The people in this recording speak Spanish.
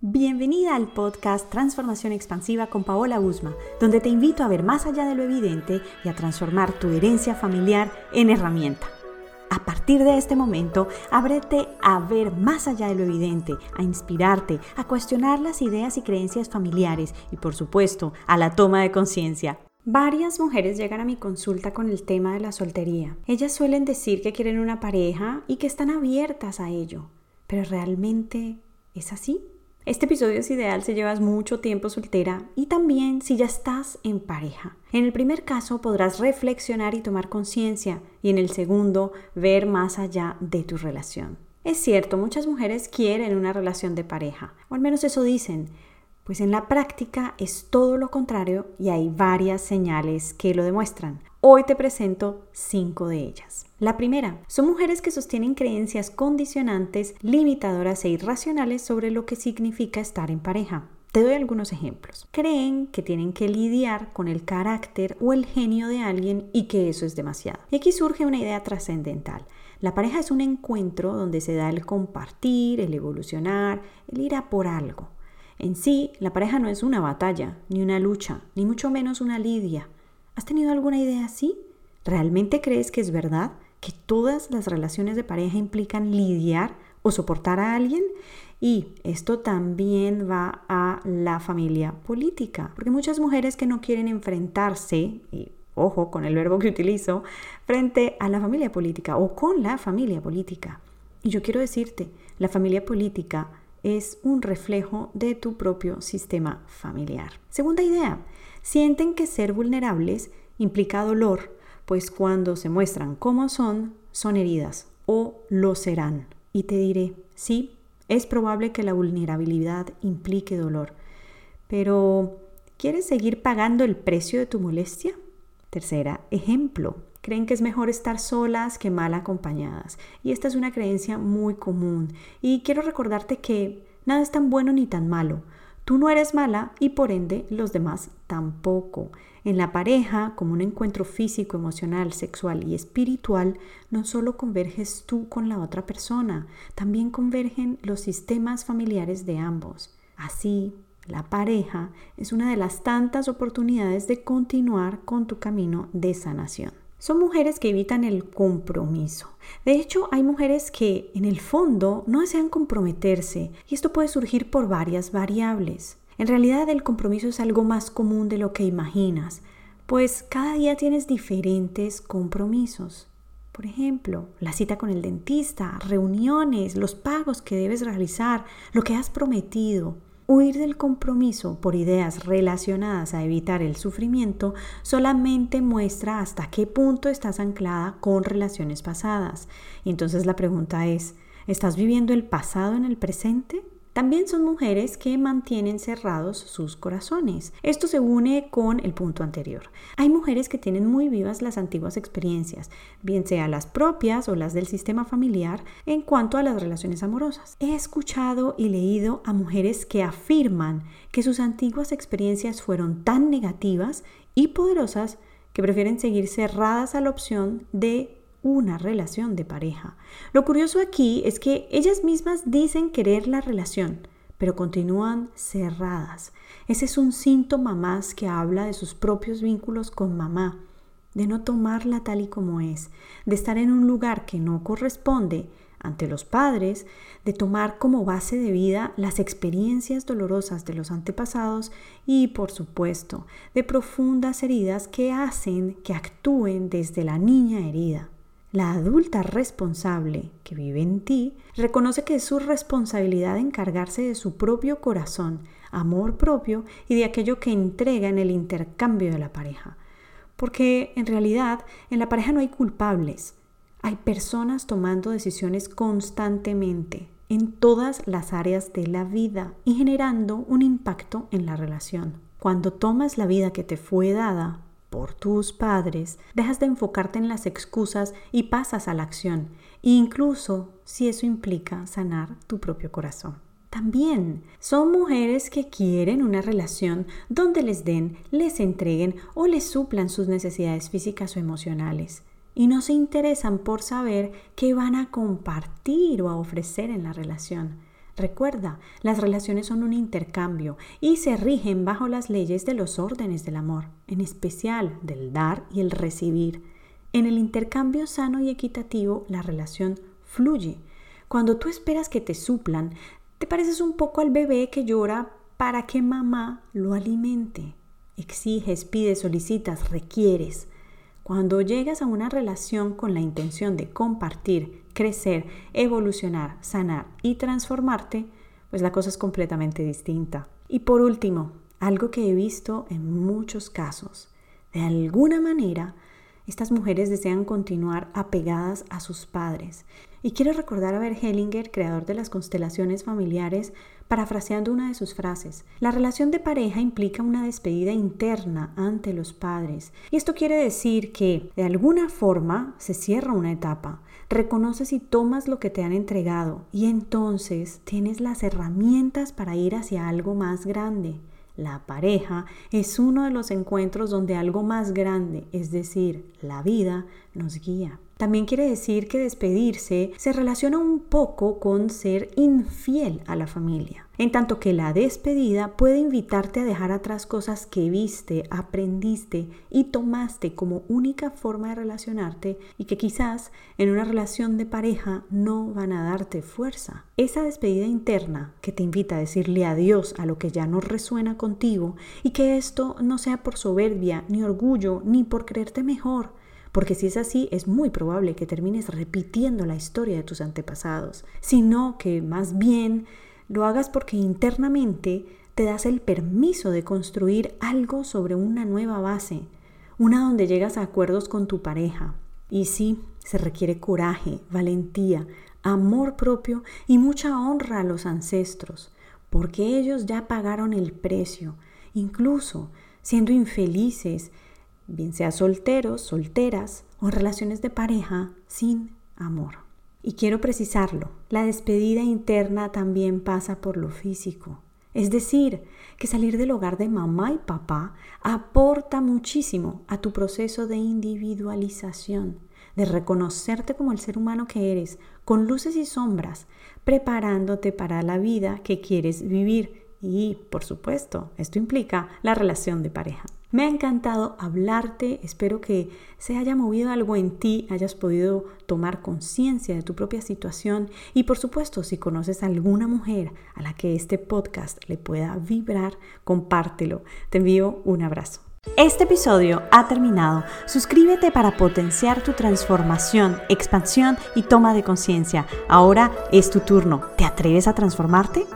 Bienvenida al podcast Transformación Expansiva con Paola Usma, donde te invito a ver más allá de lo evidente y a transformar tu herencia familiar en herramienta. A partir de este momento, ábrete a ver más allá de lo evidente, a inspirarte, a cuestionar las ideas y creencias familiares y, por supuesto, a la toma de conciencia. Varias mujeres llegan a mi consulta con el tema de la soltería. Ellas suelen decir que quieren una pareja y que están abiertas a ello. Pero ¿realmente es así? Este episodio es ideal si llevas mucho tiempo soltera y también si ya estás en pareja. En el primer caso podrás reflexionar y tomar conciencia y en el segundo ver más allá de tu relación. Es cierto, muchas mujeres quieren una relación de pareja, o al menos eso dicen, pues en la práctica es todo lo contrario y hay varias señales que lo demuestran. Hoy te presento cinco de ellas. La primera, son mujeres que sostienen creencias condicionantes, limitadoras e irracionales sobre lo que significa estar en pareja. Te doy algunos ejemplos. Creen que tienen que lidiar con el carácter o el genio de alguien y que eso es demasiado. Y aquí surge una idea trascendental. La pareja es un encuentro donde se da el compartir, el evolucionar, el ir a por algo. En sí, la pareja no es una batalla, ni una lucha, ni mucho menos una lidia. ¿Has tenido alguna idea así? ¿Realmente crees que es verdad que todas las relaciones de pareja implican lidiar o soportar a alguien? Y esto también va a la familia política, porque muchas mujeres que no quieren enfrentarse, y ojo con el verbo que utilizo, frente a la familia política o con la familia política. Y yo quiero decirte, la familia política es un reflejo de tu propio sistema familiar. Segunda idea, sienten que ser vulnerables implica dolor, pues cuando se muestran como son, son heridas o lo serán. Y te diré, sí, es probable que la vulnerabilidad implique dolor, pero ¿quieres seguir pagando el precio de tu molestia? Tercera, ejemplo. Creen que es mejor estar solas que mal acompañadas. Y esta es una creencia muy común. Y quiero recordarte que nada es tan bueno ni tan malo. Tú no eres mala y por ende los demás tampoco. En la pareja, como un encuentro físico, emocional, sexual y espiritual, no solo converges tú con la otra persona, también convergen los sistemas familiares de ambos. Así, la pareja es una de las tantas oportunidades de continuar con tu camino de sanación. Son mujeres que evitan el compromiso. De hecho, hay mujeres que en el fondo no desean comprometerse y esto puede surgir por varias variables. En realidad el compromiso es algo más común de lo que imaginas, pues cada día tienes diferentes compromisos. Por ejemplo, la cita con el dentista, reuniones, los pagos que debes realizar, lo que has prometido. Huir del compromiso por ideas relacionadas a evitar el sufrimiento solamente muestra hasta qué punto estás anclada con relaciones pasadas. Y entonces la pregunta es, ¿estás viviendo el pasado en el presente? También son mujeres que mantienen cerrados sus corazones. Esto se une con el punto anterior. Hay mujeres que tienen muy vivas las antiguas experiencias, bien sea las propias o las del sistema familiar, en cuanto a las relaciones amorosas. He escuchado y leído a mujeres que afirman que sus antiguas experiencias fueron tan negativas y poderosas que prefieren seguir cerradas a la opción de una relación de pareja. Lo curioso aquí es que ellas mismas dicen querer la relación, pero continúan cerradas. Ese es un síntoma más que habla de sus propios vínculos con mamá, de no tomarla tal y como es, de estar en un lugar que no corresponde ante los padres, de tomar como base de vida las experiencias dolorosas de los antepasados y, por supuesto, de profundas heridas que hacen que actúen desde la niña herida. La adulta responsable que vive en ti reconoce que es su responsabilidad encargarse de su propio corazón, amor propio y de aquello que entrega en el intercambio de la pareja. Porque en realidad en la pareja no hay culpables, hay personas tomando decisiones constantemente en todas las áreas de la vida y generando un impacto en la relación. Cuando tomas la vida que te fue dada por tus padres, dejas de enfocarte en las excusas y pasas a la acción, incluso si eso implica sanar tu propio corazón. También son mujeres que quieren una relación donde les den, les entreguen o les suplan sus necesidades físicas o emocionales y no se interesan por saber qué van a compartir o a ofrecer en la relación. Recuerda, las relaciones son un intercambio y se rigen bajo las leyes de los órdenes del amor, en especial del dar y el recibir. En el intercambio sano y equitativo, la relación fluye. Cuando tú esperas que te suplan, te pareces un poco al bebé que llora para que mamá lo alimente. Exiges, pides, solicitas, requieres. Cuando llegas a una relación con la intención de compartir, crecer, evolucionar, sanar y transformarte, pues la cosa es completamente distinta. Y por último, algo que he visto en muchos casos, de alguna manera, estas mujeres desean continuar apegadas a sus padres. Y quiero recordar a Hellinger, creador de las constelaciones familiares, parafraseando una de sus frases. La relación de pareja implica una despedida interna ante los padres. Y esto quiere decir que, de alguna forma, se cierra una etapa. Reconoces y tomas lo que te han entregado y entonces tienes las herramientas para ir hacia algo más grande. La pareja es uno de los encuentros donde algo más grande, es decir, la vida, nos guía. También quiere decir que despedirse se relaciona un poco con ser infiel a la familia, en tanto que la despedida puede invitarte a dejar atrás cosas que viste, aprendiste y tomaste como única forma de relacionarte y que quizás en una relación de pareja no van a darte fuerza. Esa despedida interna que te invita a decirle adiós a lo que ya no resuena contigo y que esto no sea por soberbia, ni orgullo, ni por creerte mejor, porque si es así es muy probable que termines repitiendo la historia de tus antepasados, sino que más bien lo hagas porque internamente te das el permiso de construir algo sobre una nueva base, una donde llegas a acuerdos con tu pareja. Y sí, se requiere coraje, valentía, amor propio y mucha honra a los ancestros, porque ellos ya pagaron el precio, incluso siendo infelices bien sea solteros, solteras o en relaciones de pareja sin amor. Y quiero precisarlo, la despedida interna también pasa por lo físico. Es decir, que salir del hogar de mamá y papá aporta muchísimo a tu proceso de individualización, de reconocerte como el ser humano que eres, con luces y sombras, preparándote para la vida que quieres vivir. Y, por supuesto, esto implica la relación de pareja. Me ha encantado hablarte, espero que se haya movido algo en ti, hayas podido tomar conciencia de tu propia situación y por supuesto si conoces a alguna mujer a la que este podcast le pueda vibrar, compártelo. Te envío un abrazo. Este episodio ha terminado. Suscríbete para potenciar tu transformación, expansión y toma de conciencia. Ahora es tu turno. ¿Te atreves a transformarte?